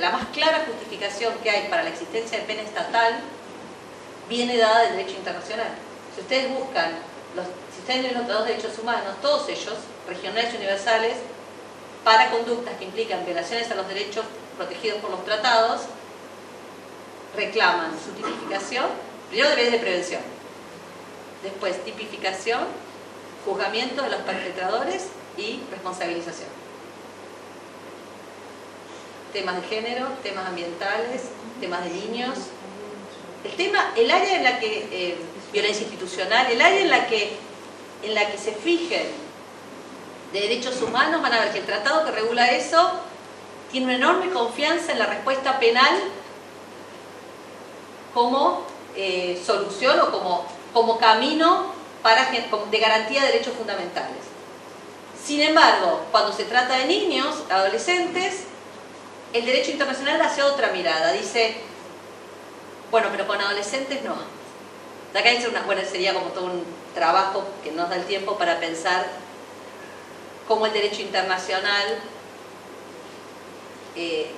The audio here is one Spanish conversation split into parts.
la más clara justificación que hay para la existencia de pena estatal viene dada del derecho internacional. Si ustedes buscan, los, si ustedes los tratados de derechos humanos, todos ellos, regionales y universales, para conductas que implican violaciones a los derechos protegidos por los tratados, reclaman su tipificación, primero deberes de prevención, después tipificación, juzgamiento de los perpetradores y responsabilización. Temas de género, temas ambientales, temas de niños. El tema, el área en la que, eh, violencia institucional, el área en la que, en la que se fijen de derechos humanos, van a ver que el tratado que regula eso tiene una enorme confianza en la respuesta penal como eh, solución o como, como camino para, de garantía de derechos fundamentales. Sin embargo, cuando se trata de niños, adolescentes, el derecho internacional hace otra mirada. Dice, bueno, pero con adolescentes no. Acá dice una, bueno, sería como todo un trabajo que nos da el tiempo para pensar cómo el derecho internacional eh,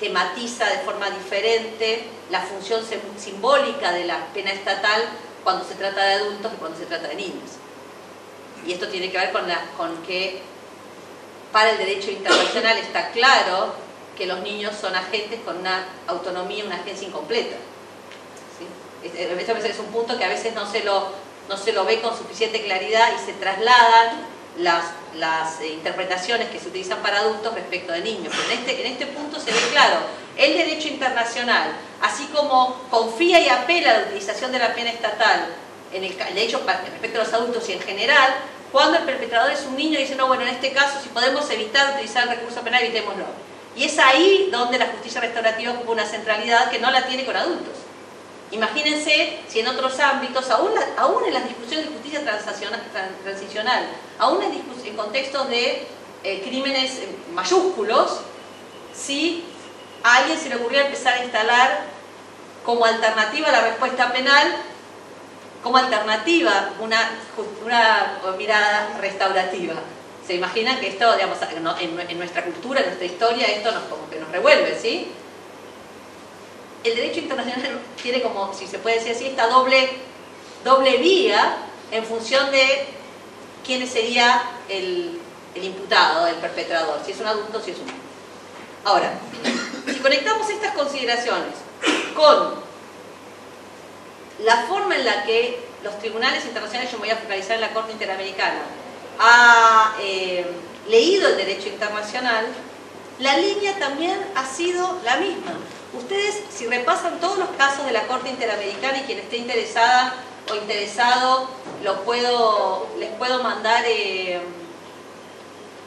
tematiza de forma diferente la función simbólica de la pena estatal cuando se trata de adultos que cuando se trata de niños. Y esto tiene que ver con, la, con que para el derecho internacional está claro que los niños son agentes con una autonomía, una agencia incompleta. ¿Sí? Este es un punto que a veces no se, lo, no se lo ve con suficiente claridad y se trasladan las, las interpretaciones que se utilizan para adultos respecto de niños. En este, en este punto se ve claro, el derecho internacional, así como confía y apela a la utilización de la pena estatal en el, de hecho respecto a los adultos y en general, cuando el perpetrador es un niño, dice, no, bueno, en este caso, si podemos evitar utilizar el recurso penal, evitémoslo. Y es ahí donde la justicia restaurativa ocupa una centralidad que no la tiene con adultos. Imagínense si en otros ámbitos, aún, aún en las discusiones de justicia transicional, aún en, en contextos de eh, crímenes eh, mayúsculos, si a alguien se le ocurrió empezar a instalar como alternativa a la respuesta penal como alternativa una, mirada restaurativa. ¿Se imaginan que esto, digamos, en, nuestra cultura, en nuestra historia, esto nos, como que nos revuelve, ¿sí? El derecho internacional tiene como, si se puede decir así, esta doble, doble vía en función de quién sería el, el imputado, el perpetrador, si es un adulto o si es un. Ahora, si conectamos estas consideraciones con la forma en la que los tribunales internacionales, yo me voy a focalizar en la Corte Interamericana, ha eh, leído el derecho internacional, la línea también ha sido la misma. Ustedes, si repasan todos los casos de la Corte Interamericana y quien esté interesada o interesado, puedo, les puedo mandar eh,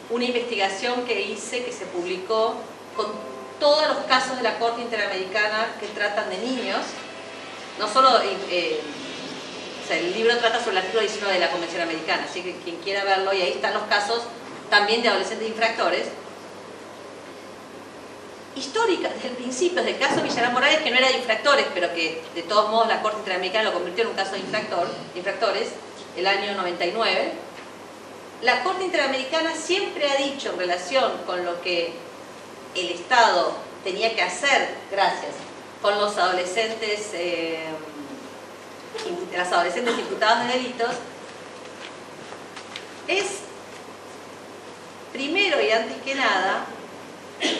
una investigación que hice, que se publicó, con todos los casos de la Corte Interamericana que tratan de niños, no solo, eh, el libro trata sobre el artículo 19 de la Convención Americana, así que quien quiera verlo, y ahí están los casos también de adolescentes infractores. Histórica, desde el principio, desde el caso de Villarán Morales, que no era de infractores, pero que de todos modos la Corte Interamericana lo convirtió en un caso de infractor, infractores, el año 99, la Corte Interamericana siempre ha dicho en relación con lo que el Estado tenía que hacer, gracias, con los adolescentes, eh, las adolescentes imputadas de delitos, es, primero y antes que nada,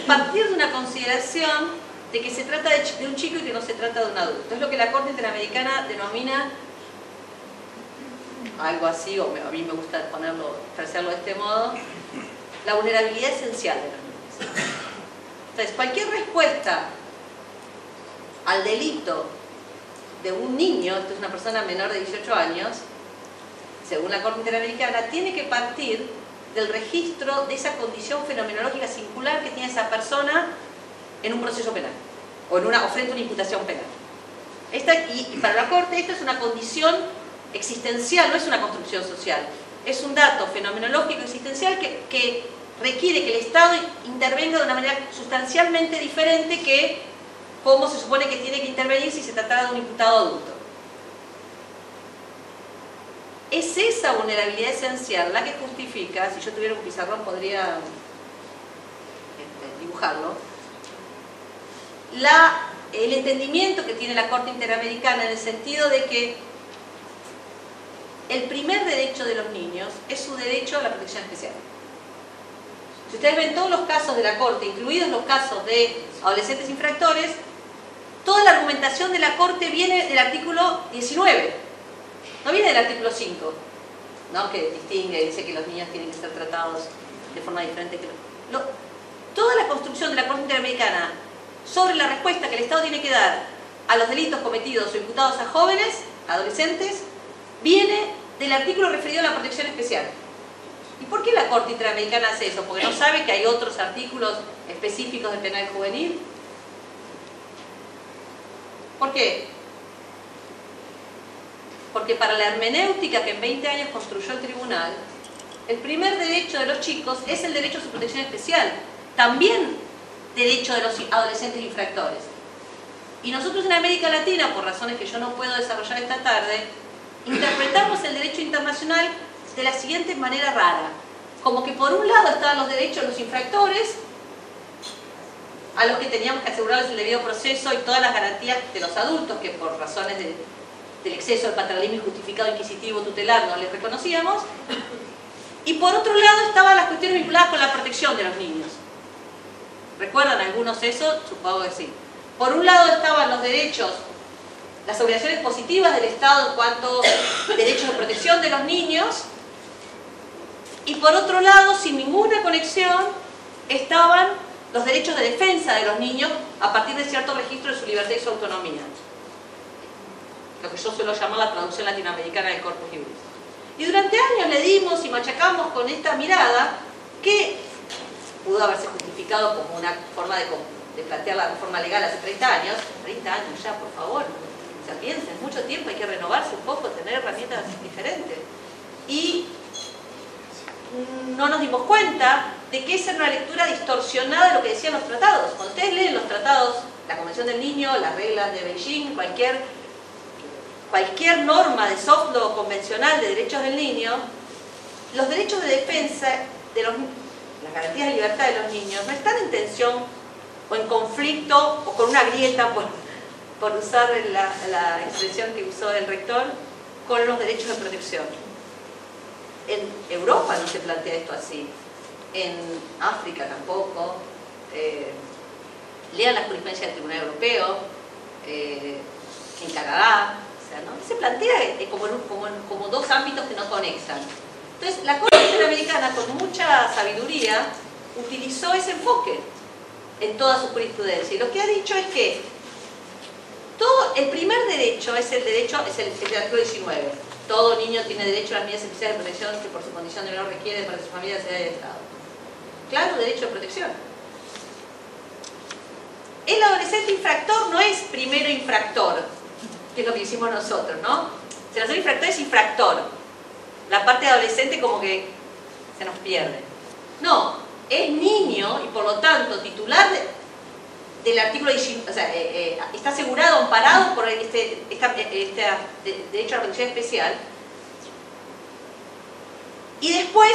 partir de una consideración de que se trata de, un chico y que no se trata de un adulto. Es lo que la Corte Interamericana denomina algo así, o a mí me gusta ponerlo, expresarlo de este modo, la vulnerabilidad esencial de los niños. Entonces, cualquier respuesta al delito de un niño, esto es una persona menor de 18 años, según la Corte Interamericana, tiene que partir del registro de esa condición fenomenológica singular que tiene esa persona en un proceso penal o, en una, frente a una imputación penal. Esta, y, para la Corte esto es una condición existencial, no es una construcción social, es un dato fenomenológico existencial que requiere que el Estado intervenga de una manera sustancialmente diferente que cómo se supone que tiene que intervenir si se tratara de un imputado adulto. Es esa vulnerabilidad esencial la que justifica, si yo tuviera un pizarrón podría este, dibujarlo, la, el entendimiento que tiene la Corte Interamericana en el sentido de que el primer derecho de los niños es su derecho a la protección especial. Si ustedes ven todos los casos de la Corte, incluidos los casos de adolescentes infractores, toda la argumentación de la Corte viene del artículo 19, no viene del artículo 5, ¿no? que distingue, dice que los niños tienen que ser tratados de forma diferente toda la construcción de la Corte Interamericana sobre la respuesta que el Estado tiene que dar a los delitos cometidos o imputados a jóvenes, adolescentes, viene del artículo referido a la protección especial. ¿Y por qué la Corte Interamericana hace eso? ¿Porque no sabe que hay otros artículos específicos del penal juvenil? ¿Por qué? Porque para la hermenéutica que en 20 años construyó el tribunal, el primer derecho de los chicos es el derecho a su protección especial. También derecho de los adolescentes infractores. Y nosotros en América Latina, por razones que yo no puedo desarrollar esta tarde, interpretamos el derecho internacional de la siguiente manera rara. Como que por un lado estaban los derechos de los infractores, a los que teníamos que asegurarles el debido proceso y todas las garantías de los adultos, que por razones del exceso del paternalismo injustificado, inquisitivo, tutelar, no les reconocíamos. Y por otro lado estaban las cuestiones vinculadas con la protección de los niños. ¿Recuerdan algunos eso? Supongo que sí. Por un lado estaban los derechos las obligaciones positivas del Estado en cuanto a derechos de protección de los niños y por otro lado, sin ninguna conexión, estaban los derechos de defensa de los niños a partir de cierto registro de su libertad y su autonomía. Lo que yo suelo llamar la traducción latinoamericana del Corpus Juris. Y durante años le dimos y machacamos con esta mirada que pudo haberse justificado como una forma de, plantear la reforma legal hace 30 años. 30 años ya, por favor piensen, mucho tiempo hay que renovarse un poco, tener herramientas diferentes. Y no nos dimos cuenta de que esa era una lectura distorsionada de lo que decían los tratados. Cuando ustedes leen los tratados, la Convención del Niño, las reglas de Beijing, cualquier, cualquier norma de soft law convencional de derechos del niño, los derechos de defensa de las garantías de libertad de los niños no están en tensión o en conflicto o con una grieta por, por usar la, expresión que usó el rector, con los derechos de protección. En Europa no se plantea esto así, en África tampoco, eh, lean la jurisprudencia del Tribunal Europeo, eh, en Canadá, o sea, ¿no? se plantea eh, como, como, como, dos ámbitos que no conectan. Entonces, la Corte Interamericana, con mucha sabiduría, utilizó ese enfoque en toda su jurisprudencia. Y lo que ha dicho es que todo, el primer derecho es el derecho, es el, artículo 19. Todo niño tiene derecho a las medidas especiales de protección que por su condición de menor requiere para su familia, sea de Estado. Claro, derecho de protección. El adolescente infractor no es primero infractor, que es lo que hicimos nosotros, ¿no? Si el infractor es infractor. La parte adolescente como que se nos pierde. No, es niño y por lo tanto titular de, del artículo 19, o sea, eh, eh, está asegurado, amparado por este, este derecho a la protección especial. Y después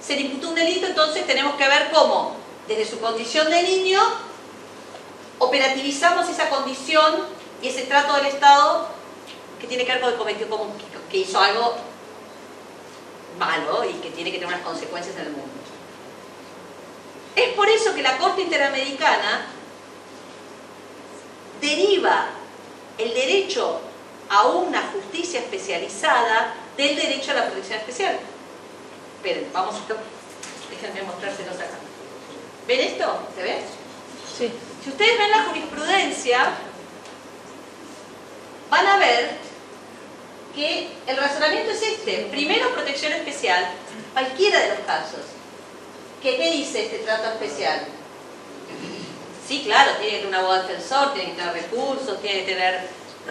se le imputó un delito, entonces tenemos que ver cómo, desde su condición de niño, operativizamos esa condición y ese trato del Estado que tiene que ver con el cometió, como que hizo algo malo y que tiene que tener unas consecuencias en el mundo. Es por eso que la Corte Interamericana deriva el derecho a una justicia especializada del derecho a la protección especial. Esperen, vamos a... Déjenme mostrárselos acá. ¿Ven esto? ¿Se ve? Sí. Si ustedes ven la jurisprudencia, van a ver que el razonamiento es este. Primero, protección especial, cualquiera de los casos. ¿Qué, qué dice este trato especial? Sí, claro, tiene que tener un abogado defensor, tiene que tener recursos, tiene que tener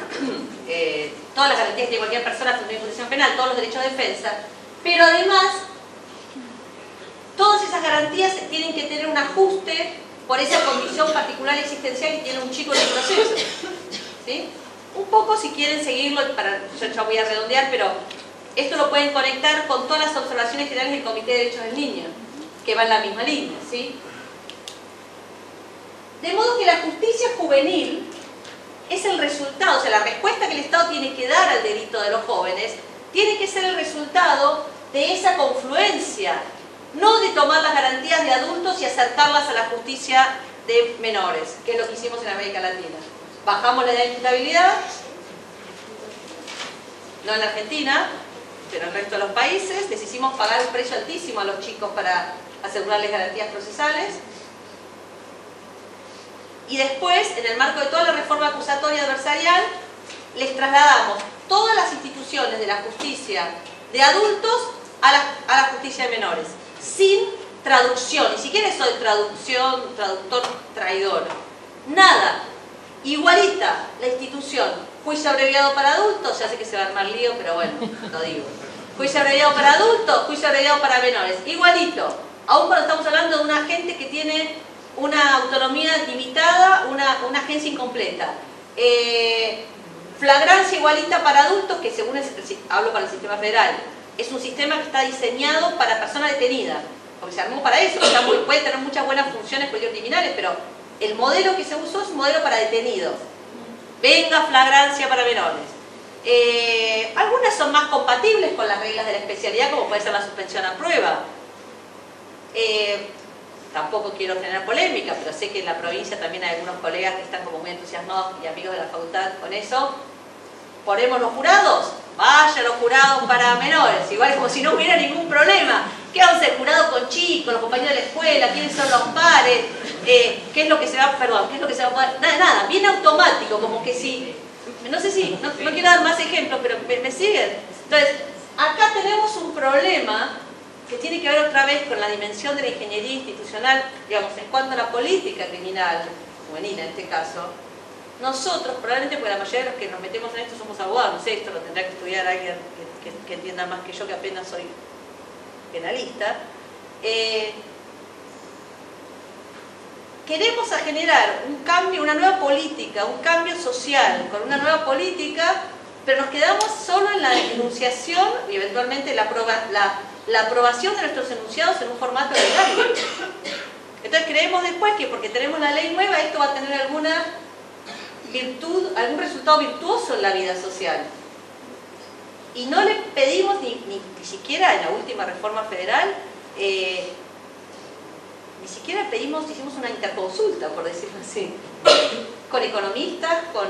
eh, todas las garantías tiene cualquier persona en posición penal, todos los derechos de defensa, pero además todas esas garantías tienen que tener un ajuste por esa condición particular existencial que tiene un chico en el proceso. ¿sí? Un poco si quieren seguirlo, para, yo ya voy a redondear, pero esto lo pueden conectar con todas las observaciones generales del Comité de Derechos del Niño, que va en la misma línea. ¿sí? Que la justicia juvenil es el resultado, o sea, la respuesta que el Estado tiene que dar al delito de los jóvenes tiene que ser el resultado de esa confluencia, no de tomar las garantías de adultos y acercarlas a la justicia de menores, que es lo que hicimos en América Latina. Bajamos la edad de imputabilidad, no en Argentina, pero en el resto de los países, les hicimos pagar un precio altísimo a los chicos para asegurarles garantías procesales. Y después, en el marco de toda la reforma acusatoria adversarial, les trasladamos todas las instituciones de la justicia de adultos a la, a la justicia de menores, sin traducción, ni siquiera eso traducción, traductor, traidor, nada, igualita la institución, juicio abreviado para adultos, ya sé que se va a armar lío, pero bueno, lo digo, juicio abreviado para adultos, juicio abreviado para menores, igualito, aún cuando estamos hablando de una gente que tiene una autonomía limitada, una, una agencia incompleta. Eh, flagrancia igualita para adultos, que según hablo para el sistema federal, es un sistema que está diseñado para personas detenidas, porque se armó para eso, puede tener muchas buenas funciones criminales, pero el modelo que se usó es un modelo para detenidos. Venga flagrancia para menores. Eh, algunas son más compatibles con las reglas de la especialidad, como puede ser la suspensión a prueba. Eh, tampoco quiero tener polémica, pero sé que en la provincia también hay algunos colegas que están como muy entusiasmados y amigos de la facultad con eso. ¿Ponemos los jurados? Vaya los jurados para menores, igual como si no hubiera ningún problema. ¿Qué vamos a hacer? Jurado con chicos, los compañeros de la escuela, quiénes son los pares, eh, qué es lo que se va, perdón, qué es lo que se va a poder. Nada, nada, bien automático, como que si, no sé si, no, quiero dar más ejemplos, pero me, me siguen. Entonces, acá tenemos un problema que tiene que ver otra vez con la dimensión de la ingeniería institucional, digamos, en cuanto a la política criminal, juvenil en este caso, nosotros, probablemente porque la mayoría de los que nos metemos en esto somos abogados, esto lo tendrá que estudiar alguien que, entienda más que yo, que apenas soy penalista, eh, queremos generar un cambio, una nueva política, un cambio social, con una nueva política, pero nos quedamos solo en la denunciación y eventualmente la, la la aprobación de nuestros enunciados en un formato legal. Entonces creemos después que porque tenemos la ley nueva esto va a tener alguna virtud, algún resultado virtuoso en la vida social. Y no le pedimos ni, ni, siquiera en la última reforma federal, eh, ni siquiera pedimos, hicimos una interconsulta, por decirlo así, con economistas, con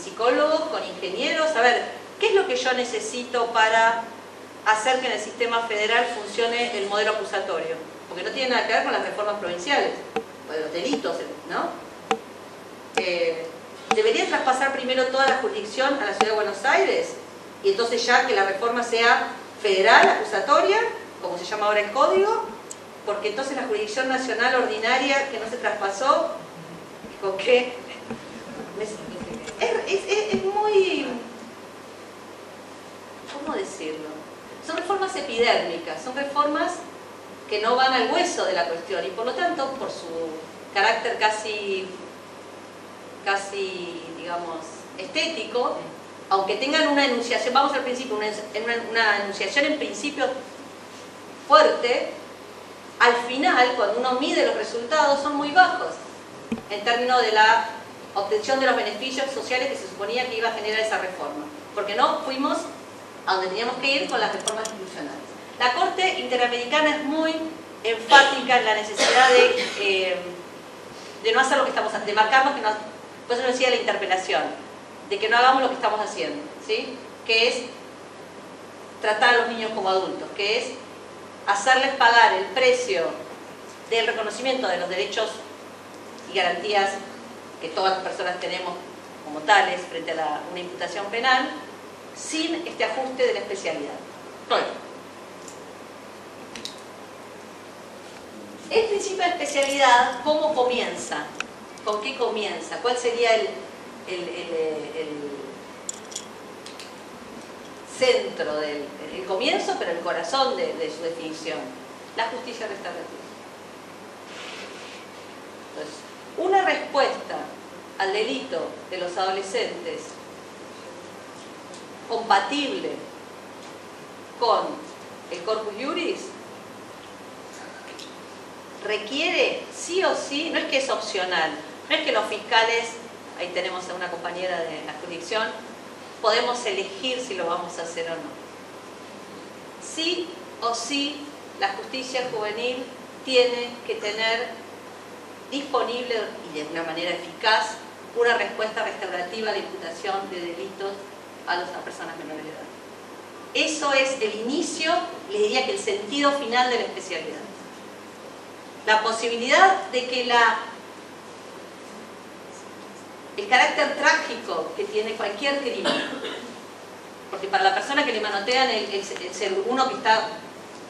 psicólogos, con ingenieros, a ver, ¿qué es lo que yo necesito para hacer que en el sistema federal funcione el modelo acusatorio, porque no tiene nada que ver con las reformas provinciales, o de los delitos, ¿no? Eh, debería traspasar primero toda la jurisdicción a la Ciudad de Buenos Aires y entonces ya que la reforma sea federal, acusatoria, como se llama ahora el código, porque entonces la jurisdicción nacional ordinaria que no se traspasó, ¿con qué? es muy... ¿Cómo decirlo? Son reformas epidérmicas, son reformas que no van al hueso de la cuestión y por lo tanto, por su carácter casi, casi digamos, estético, aunque tengan una enunciación, vamos al principio, una, una enunciación en principio fuerte, al final, cuando uno mide los resultados, son muy bajos en términos de la obtención de los beneficios sociales que se suponía que iba a generar esa reforma. Porque no fuimos a donde teníamos que ir con las reformas institucionales. La Corte Interamericana es muy enfática en la necesidad de, eh, no hacer lo que estamos haciendo, de marcarnos que no, por eso decía la interpelación, de que no hagamos lo que estamos haciendo, ¿sí? que es tratar a los niños como adultos, que es hacerles pagar el precio del reconocimiento de los derechos y garantías que todas las personas tenemos como tales frente a una imputación penal, sin este ajuste de la especialidad. El principio de especialidad, ¿cómo comienza? ¿Con qué comienza? ¿Cuál sería el, centro del el comienzo, pero el corazón de, de su definición? La justicia restaurativa. Entonces, una respuesta al delito de los adolescentes compatible con el corpus juris requiere sí o sí, no es que es opcional, No es que los fiscales, ahí tenemos a una compañera de la jurisdicción, podemos elegir si lo vamos a hacer o no. Sí o sí, la justicia juvenil tiene que tener disponible y de una manera eficaz una respuesta restaurativa a la imputación de delitos a las personas menores de edad. Eso es el inicio, les diría que el sentido final de la especialidad. La posibilidad de que la, el carácter trágico que tiene cualquier crimen, porque para la persona que le manotean el, ser uno que está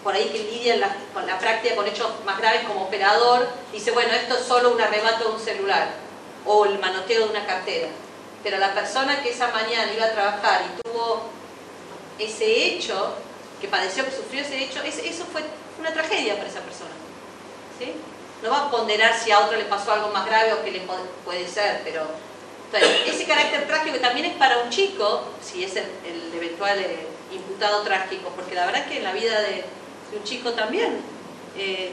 por ahí que lidia con la práctica con hechos más graves como operador, dice, bueno, esto es solo un arrebato de un celular o el manoteo de una cartera. Pero la persona que esa mañana iba a trabajar y tuvo ese hecho, que padeció, que sufrió ese hecho, eso fue una tragedia para esa persona. ¿sí? No va a ponderar si a otro le pasó algo más grave o que le puede ser, pero ese carácter trágico también es para un chico, si es el, eventual eh, imputado trágico, porque la verdad es que en la vida de, un chico también, eh,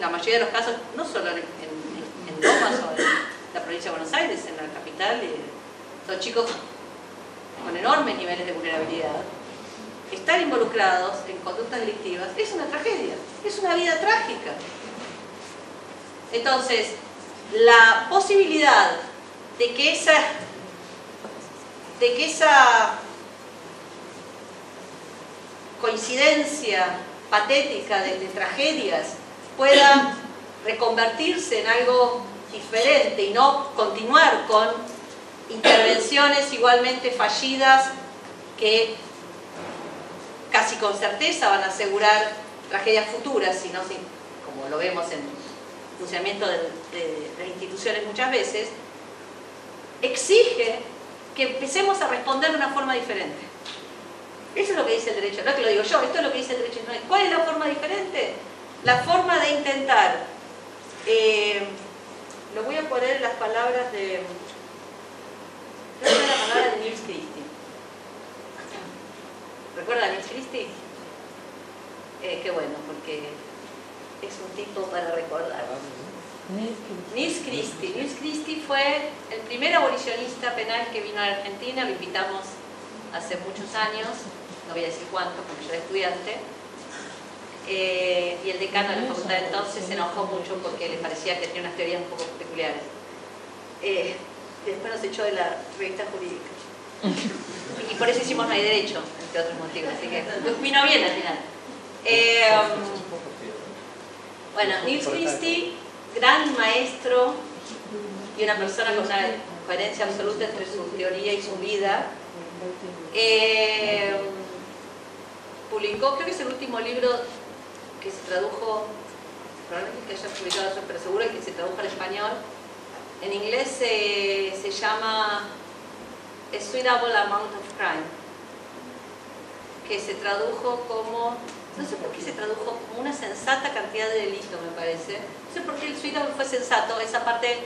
la mayoría de los casos, no solo en, en, en en la provincia de Buenos Aires, en la capital, eh, son chicos con enormes niveles de vulnerabilidad, estar involucrados en conductas delictivas es una tragedia, es una vida trágica. Entonces, la posibilidad de que esa, de que esa coincidencia patética de tragedias pueda reconvertirse en algo diferente y no continuar con intervenciones igualmente fallidas que casi con certeza van a asegurar tragedias futuras, sino como lo vemos en el funcionamiento de, las instituciones muchas veces, exige que empecemos a responder de una forma diferente. Eso es lo que dice el derecho, no es que lo digo yo, esto es lo que dice el derecho. ¿Cuál es la forma diferente? La forma de intentar, eh, lo voy a poner en las palabras de Recuerda la palabra de Nils Christie. ¿Recuerda a Nils Christie? Eh, qué bueno, porque es un tipo para recordar. Nils Christie. Nils Christie fue el primer abolicionista penal que vino a Argentina, lo invitamos hace muchos años, no voy a decir cuánto porque yo era estudiante, eh, y el decano de la facultad entonces se enojó mucho porque le parecía que tenía unas teorías un poco peculiares. Eh, después nos echó de la revista jurídica. y por eso hicimos No hay derecho, entre otros motivos. Así que vino bien al final. Eh, bueno, Nils Christie, gran maestro y una persona con una coherencia absoluta entre su teoría y su vida. Eh, publicó, creo que es el último libro que se tradujo, probablemente que haya publicado eso, pero seguro que se tradujo al español, en inglés se, llama A Suitable Amount of Crime, que se tradujo como, no sé por qué se tradujo como una sensata cantidad de delito, me parece. No sé por qué el suitable fue sensato, esa parte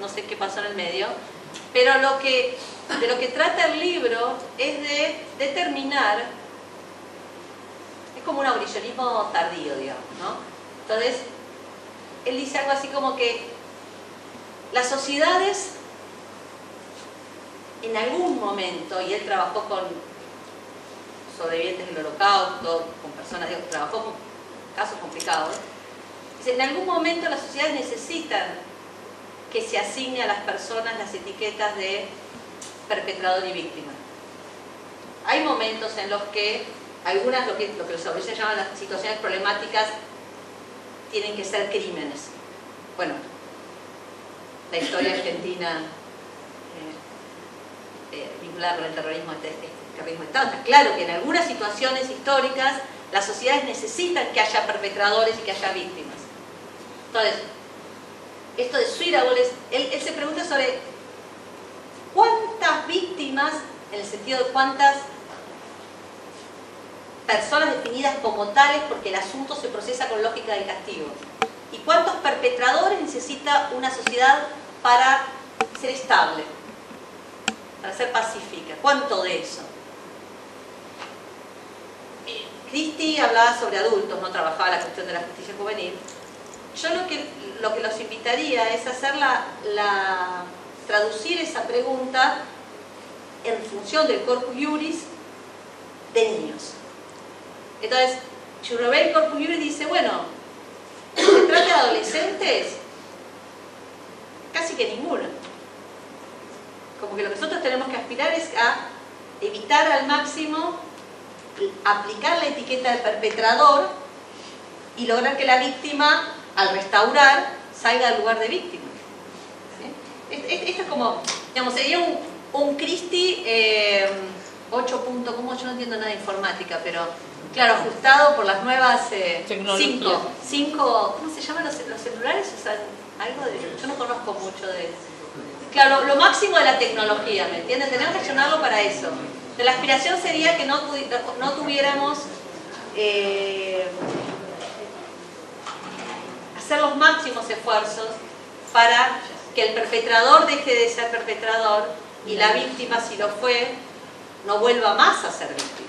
no sé qué pasó en el medio. Pero lo que, de lo que trata el libro es de determinar, como un abolicionismo tardío, digamos, ¿no? Entonces, él dice algo así como que las sociedades, en algún momento, y él trabajó con sobrevivientes del holocausto, con personas, trabajó con casos complicados, en algún momento las sociedades necesitan que se asigne a las personas las etiquetas de perpetrador y víctima. Hay momentos en los que algunas, lo que, lo que los sobrevivientes llaman las situaciones problemáticas, tienen que ser crímenes. Bueno, la historia argentina eh, eh, vinculada con el terrorismo, este, este terrorismo de. Está claro que en algunas situaciones históricas las sociedades necesitan que haya perpetradores y que haya víctimas. Entonces, esto de Suirable, él, él se pregunta sobre cuántas víctimas, en el sentido de cuántas personas definidas como tales porque el asunto se procesa con lógica del castigo. ¿Y cuántos perpetradores necesita una sociedad para ser estable, para ser pacífica. ¿Cuánto de eso? Cristi hablaba sobre adultos, no trabajaba la cuestión de la justicia juvenil, yo lo que, lo que los invitaría es hacer la, la traducir esa pregunta en función del corpus iuris de niños. Entonces, si uno ve el corpus iuris dice, bueno, ¿se trata de adolescentes? Casi que ninguno. Como que lo que nosotros tenemos que aspirar es a evitar al máximo aplicar la etiqueta de perpetrador y lograr que la víctima, al restaurar, salga del lugar de víctima. Esto es como, digamos, sería un, un Christie 8 eh, puntos, como yo no entiendo nada de informática, pero claro, ajustado por las nuevas 5, eh, cinco, ¿cómo se llaman los, celulares? algo de, yo no conozco mucho de Claro, lo, máximo de la tecnología, ¿me entiendes? Tenemos que llenarlo para eso. la aspiración sería que no, no tuviéramos eh, hacer los máximos esfuerzos para que el perpetrador deje de ser perpetrador y la víctima, si lo fue, no vuelva más a ser víctima.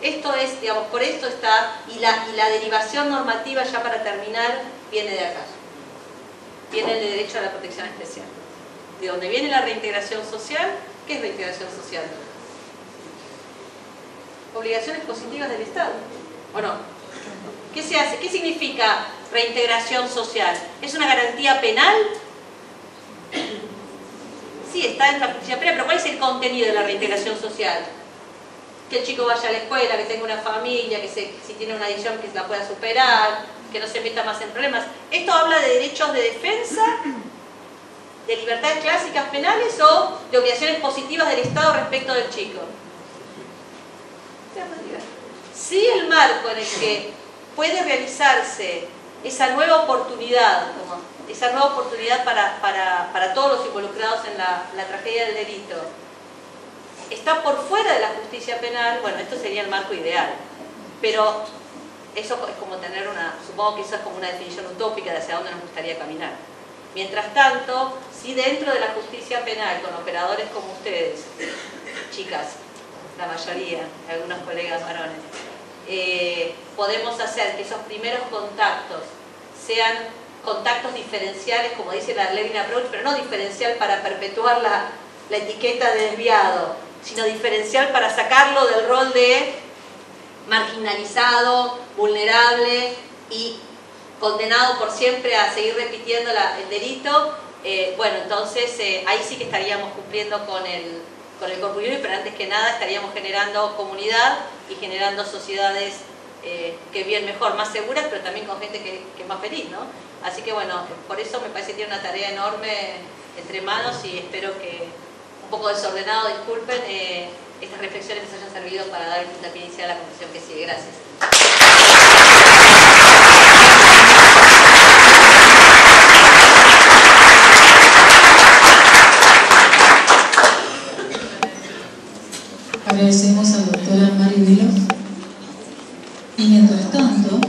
Esto es, digamos, por esto está, y la, derivación normativa, ya para terminar, viene de acá. Viene del derecho a la protección especial. De donde viene la reintegración social, ¿qué es reintegración social? Obligaciones positivas del Estado. ¿O no? ¿Qué se hace? ¿Qué significa reintegración social? ¿Es una garantía penal? Sí, está en la justicia penal, pero ¿cuál es el contenido de la reintegración social? Que el chico vaya a la escuela, que tenga una familia, que si tiene una adicción que la pueda superar, que no se meta más en problemas. Esto habla de derechos de defensa, de libertades clásicas penales o de obligaciones positivas del Estado respecto del chico. Si el marco en el que puede realizarse esa nueva oportunidad, esa nueva oportunidad para, todos los involucrados en la, tragedia del delito, está por fuera de la justicia penal, bueno, esto sería el marco ideal. Pero eso es como tener una, supongo que eso es como una definición utópica de hacia dónde nos gustaría caminar. Mientras tanto, si dentro de la justicia penal, con operadores como ustedes, chicas, la mayoría, algunos colegas varones, eh, podemos hacer que esos primeros contactos sean contactos diferenciales, como dice la Levin Approach, pero no diferencial para perpetuar la, la etiqueta de desviado, sino diferencial para sacarlo del rol de marginalizado, vulnerable y condenado por siempre a seguir repitiendo el delito, eh, bueno, entonces eh, ahí sí que estaríamos cumpliendo con el, con el pero antes que nada estaríamos generando comunidad y generando sociedades eh, que bien mejor, más seguras, pero también con gente que, que, es más feliz, ¿no? Así que bueno, por eso me parece que tiene una tarea enorme entre manos y espero que, un poco desordenado, disculpen, eh, estas reflexiones les hayan servido para dar el puntapié inicial a la conversación que sigue. Gracias. Agradecemos al doctor Mario Vilo. Y mientras tanto,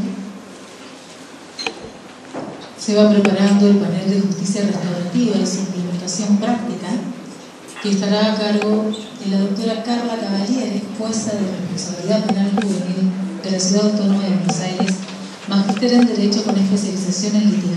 se va preparando el panel de justicia restaurativa y su implementación práctica, que estará a cargo de la doctora Carla Cavaliere, jueza de responsabilidad penal juvenil de la Ciudad Autónoma de Buenos Aires, magíster en Derecho con especialización en litigación.